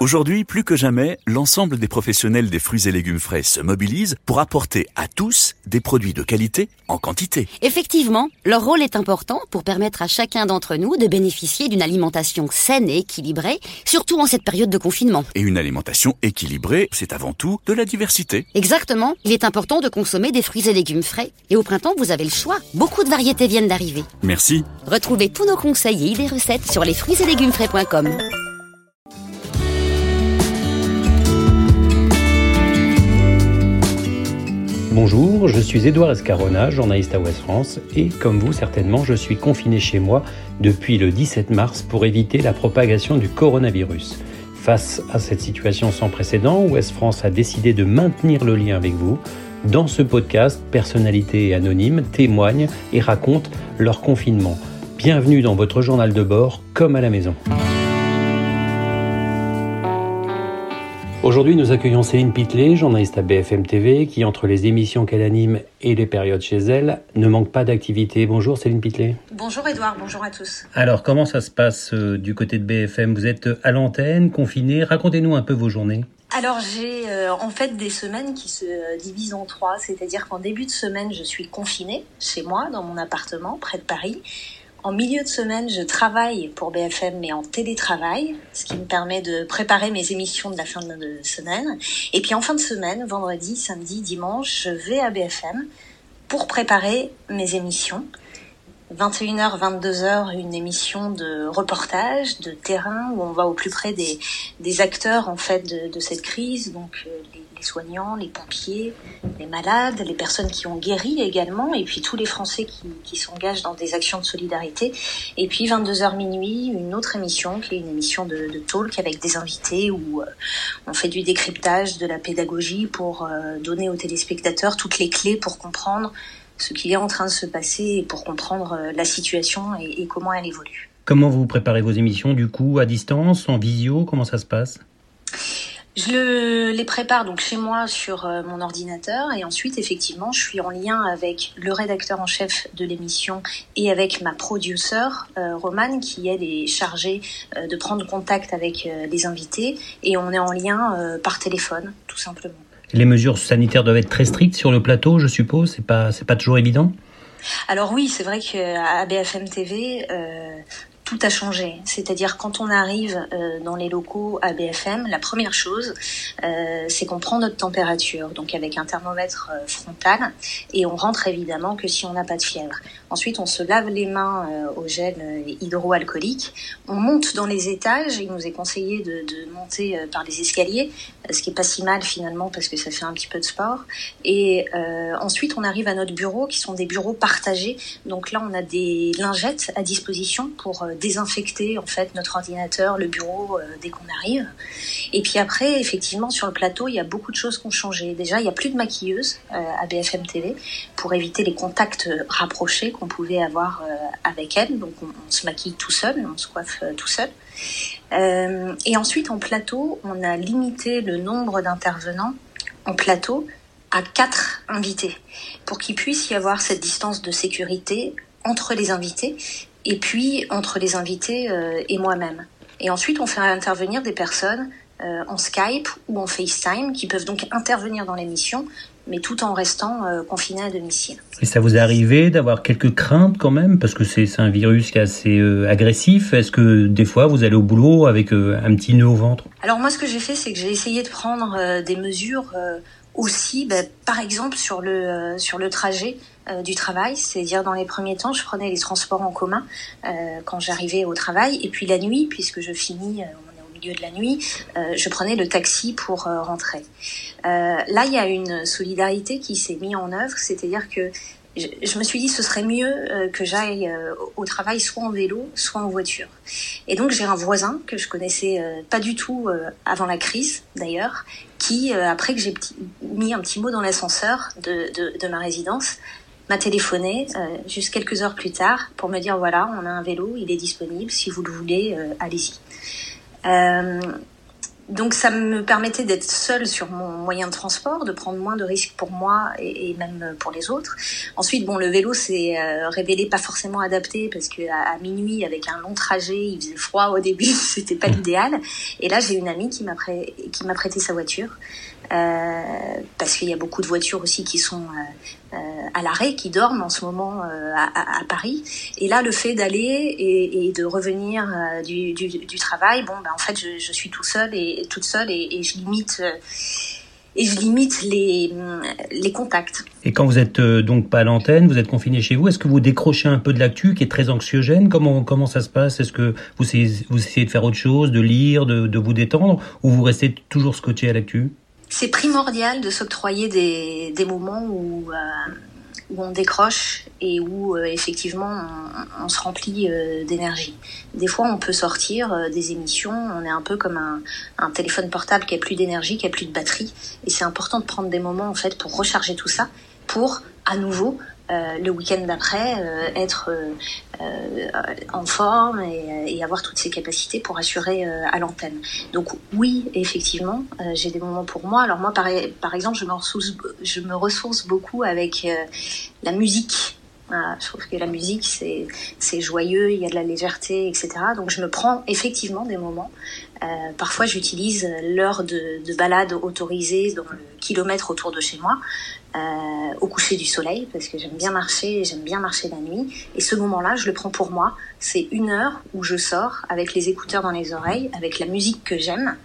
Aujourd'hui, plus que jamais, l'ensemble des professionnels des fruits et légumes frais se mobilisent pour apporter à tous des produits de qualité en quantité. Effectivement, leur rôle est important pour permettre à chacun d'entre nous de bénéficier d'une alimentation saine et équilibrée, surtout en cette période de confinement. Et une alimentation équilibrée, c'est avant tout de la diversité. Exactement, il est important de consommer des fruits et légumes frais. Et au printemps, vous avez le choix. Beaucoup de variétés viennent d'arriver. Merci. Retrouvez tous nos conseils et idées recettes sur lesfruitsetlégumes.frais.com. Bonjour, je suis Édouard Escarona, journaliste à Ouest France, et comme vous certainement, je suis confiné chez moi depuis le 17 mars pour éviter la propagation du coronavirus. Face à cette situation sans précédent, Ouest France a décidé de maintenir le lien avec vous. Dans ce podcast, personnalités anonymes témoignent et racontent leur confinement. Bienvenue dans votre journal de bord, comme à la maison. Aujourd'hui, nous accueillons Céline Pitlet, journaliste à BFM TV, qui, entre les émissions qu'elle anime et les périodes chez elle, ne manque pas d'activité. Bonjour Céline Pitlet. Bonjour Edouard, bonjour à tous. Alors, comment ça se passe euh, du côté de BFM Vous êtes à l'antenne, confiné Racontez-nous un peu vos journées. Alors j'ai euh, en fait des semaines qui se divisent en trois, c'est-à-dire qu'en début de semaine je suis confinée chez moi dans mon appartement près de Paris. En milieu de semaine, je travaille pour BFM, mais en télétravail, ce qui me permet de préparer mes émissions de la fin de semaine. Et puis en fin de semaine, vendredi, samedi, dimanche, je vais à BFM pour préparer mes émissions. 21h, 22h, une émission de reportage, de terrain, où on va au plus près des, des acteurs en fait de, de cette crise, donc euh, les, les, soignants, les pompiers, les malades, les personnes qui ont guéri également, et puis tous les Français qui, qui s'engagent dans des actions de solidarité. Et puis 22h minuit, une autre émission qui est une émission de, de talk avec des invités où euh, on fait du décryptage, de la pédagogie pour euh, donner aux téléspectateurs toutes les clés pour comprendre ce qui est en train de se passer pour comprendre euh, la situation et, et, comment elle évolue. Comment vous préparez vos émissions du coup à distance, en visio Comment ça se passe? Je le, les prépare donc chez moi sur euh, mon ordinateur et ensuite effectivement je suis en lien avec le rédacteur en chef de l'émission et avec ma producer euh, Romane qui elle est chargée euh, de prendre contact avec euh, les invités et on est en lien par téléphone tout simplement. Les mesures sanitaires doivent être très strictes sur le plateau, je suppose. C'est pas, pas toujours évident? Alors oui, c'est vrai qu'à BFM TV, euh, tout a changé. C'est-à-dire quand on arrive euh, dans les locaux à BFM, la première chose, euh, c'est qu'on prend notre température, donc avec un thermomètre euh, frontal, et on rentre évidemment que si on n'a pas de fièvre. Ensuite, on se lave les mains au gel hydroalcoolique. On monte dans les étages. Il nous est conseillé de, de monter par les escaliers, ce qui est pas si mal finalement parce que ça fait un petit peu de sport. Et ensuite, on arrive à notre bureau, qui sont des bureaux partagés. Donc là, on a des lingettes à disposition pour désinfecter en fait notre ordinateur, le bureau euh, dès qu'on arrive. Et puis après, effectivement, sur le plateau, il y a beaucoup de choses qui ont changé. Déjà, il n'y a plus de maquilleuse euh, à BFM TV pour éviter les contacts rapprochés qu'on pouvait avoir euh, avec elle. Donc on, on, se maquille tout seul, on se coiffe tout seul. et ensuite, en plateau, on a limité le nombre d'intervenants en plateau à quatre invités pour qu'il puisse y avoir cette distance de sécurité entre les invités et puis entre les invités euh, et moi-même. Et ensuite, on fait intervenir des personnes euh, en Skype ou en FaceTime qui peuvent donc intervenir dans l'émission, mais tout en restant euh, confinés à domicile. Et ça vous est arrivé d'avoir quelques craintes quand même, parce que c'est un virus qui est assez agressif. Est-ce que des fois vous allez au boulot avec un petit nœud au ventre? Alors moi, ce que j'ai fait, c'est que j'ai essayé de prendre des mesures aussi, bah, par exemple sur le sur le trajet euh, du travail, c'est-à-dire dans les premiers temps, je prenais les transports en commun euh, quand j'arrivais au travail, et puis la nuit, puisque je finis, euh, on est au milieu de la nuit, je prenais le taxi pour rentrer. là, il y a une solidarité qui s'est mise en œuvre, c'est-à-dire que je, me suis dit ce serait mieux que j'aille au travail soit en vélo, soit en voiture. Et donc j'ai un voisin que je connaissais pas du tout avant la crise d'ailleurs, qui après que j'ai mis un petit mot dans l'ascenseur de, ma résidence, m'a téléphoné juste quelques heures plus tard pour me dire voilà on a un vélo, il est disponible, si vous le voulez, allez-y. donc ça me permettait d'être seule sur mon moyen de transport, de prendre moins de risques pour moi et, même pour les autres. Ensuite, bon, le vélo s'est euh, révélé pas forcément adapté parce que à, minuit, avec un long trajet, il faisait froid au début, c'était pas l'idéal. Et là, j'ai une amie qui m'a prêté sa voiture euh, parce qu'il y a beaucoup de voitures aussi qui sont euh, à l'arrêt, qui dorment en ce moment à, Paris. Et là, le fait d'aller et, de revenir du, travail, bon, ben, en fait, je, suis tout seul et toute seule et, je limite euh, et je limite les, contacts. Et quand vous êtes euh, donc pas à l'antenne, vous êtes confiné chez vous, est-ce que vous décrochez un peu de l'actu qui est très anxiogène? Comment, comment ça se passe? Est-ce que vous essayez, vous essayez de faire autre chose, de lire, de, de vous détendre, ou vous restez toujours scotché à l'actu? C'est primordial de s'octroyer des, des moments où, euh, où on décroche et où euh, effectivement on, se remplit euh, d'énergie. Des fois, on peut sortir euh, des émissions, on est un peu comme un, un téléphone portable qui a plus d'énergie, qui a plus de batterie, et c'est important de prendre des moments en fait pour recharger tout ça, pour à nouveau euh, le week-end d'après euh, être euh, en forme et, avoir toutes ces capacités pour assurer à l'antenne. Donc oui, effectivement, j'ai des moments pour moi. Alors moi, par, exemple, je me ressource, je me ressource beaucoup avec la musique. je trouve que la musique, c'est, c'est joyeux, il y a de la légèreté, etc. Donc je me prends effectivement des moments. Parfois, j'utilise l'heure de, de balade autorisée dans le kilomètre autour de chez moi au coucher du soleil parce que j'aime bien marcher, j'aime bien marcher la nuit. Et ce moment-là, je le prends pour moi. C'est une heure où je sors avec les écouteurs dans les oreilles, avec la musique que j'aime.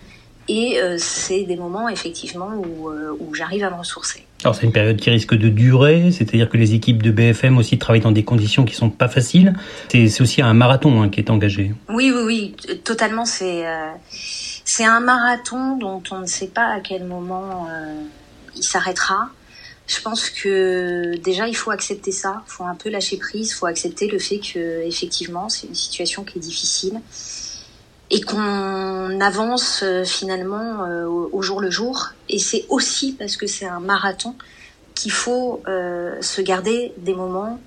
Et euh, c'est des moments effectivement où, euh, où j'arrive à me ressourcer. Alors c'est une période qui risque de durer, c'est-à-dire que les équipes de BFM aussi travaillent dans des conditions qui sont pas faciles. C'est aussi un marathon hein, qui est engagé. Oui, oui, oui, totalement. C'est euh, c'est un marathon dont on ne sait pas à quel moment il s'arrêtera je pense que déjà il faut accepter ça, il faut un peu lâcher prise, il faut accepter le fait que effectivement c'est une situation qui est difficile et qu'on avance euh, finalement euh, au jour le jour. Et c'est aussi parce que c'est un marathon qu'il faut euh, se garder des moments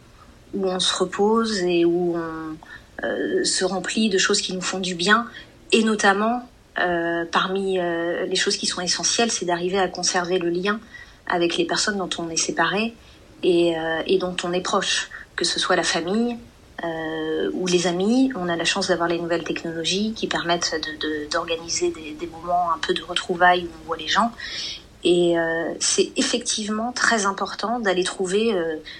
où on se repose et où on se remplit de choses qui nous font du bien. Et notamment parmi les choses qui sont essentielles, c'est d'arriver à conserver le lien avec les personnes dont on est séparé et, euh, et dont on est proche, que ce soit la famille euh, ou les amis. On a la chance d'avoir les nouvelles technologies qui permettent d'organiser de, de, des, moments un peu de retrouvailles où on voit les gens. Et euh, c'est effectivement très important d'aller trouver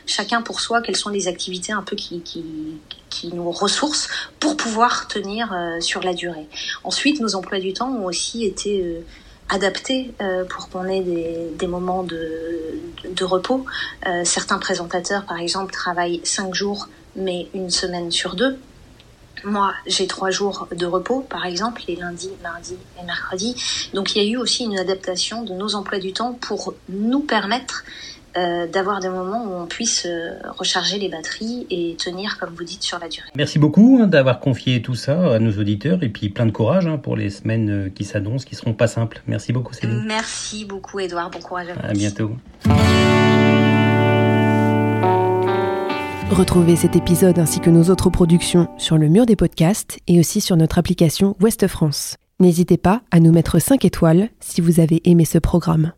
chacun pour soi quelles sont les activités un peu qui, qui, nous ressourcent pour pouvoir tenir sur la durée. Ensuite, nos emplois du temps ont aussi été adapté euh, pour qu'on ait des, des moments de, de, repos. Euh, certains présentateurs, par exemple, travaillent cinq jours, mais une semaine sur deux. Moi, j'ai trois jours de repos, par exemple, les lundis, mardis et mercredis. Donc, il y a eu aussi une adaptation de nos emplois du temps pour nous permettre euh, d'avoir des moments où on puisse euh, recharger les batteries et tenir, comme vous dites, sur la durée. Merci beaucoup hein, d'avoir confié tout ça à nos auditeurs et puis plein de courage hein, pour les semaines euh, qui s'annoncent, qui seront pas simples. Merci beaucoup Céline. Merci beaucoup Edouard, bon courage à vous. À bientôt. Retrouvez cet épisode ainsi que nos autres productions sur le mur des podcasts et aussi sur notre application Ouest France. N'hésitez pas à nous mettre 5 étoiles si vous avez aimé ce programme.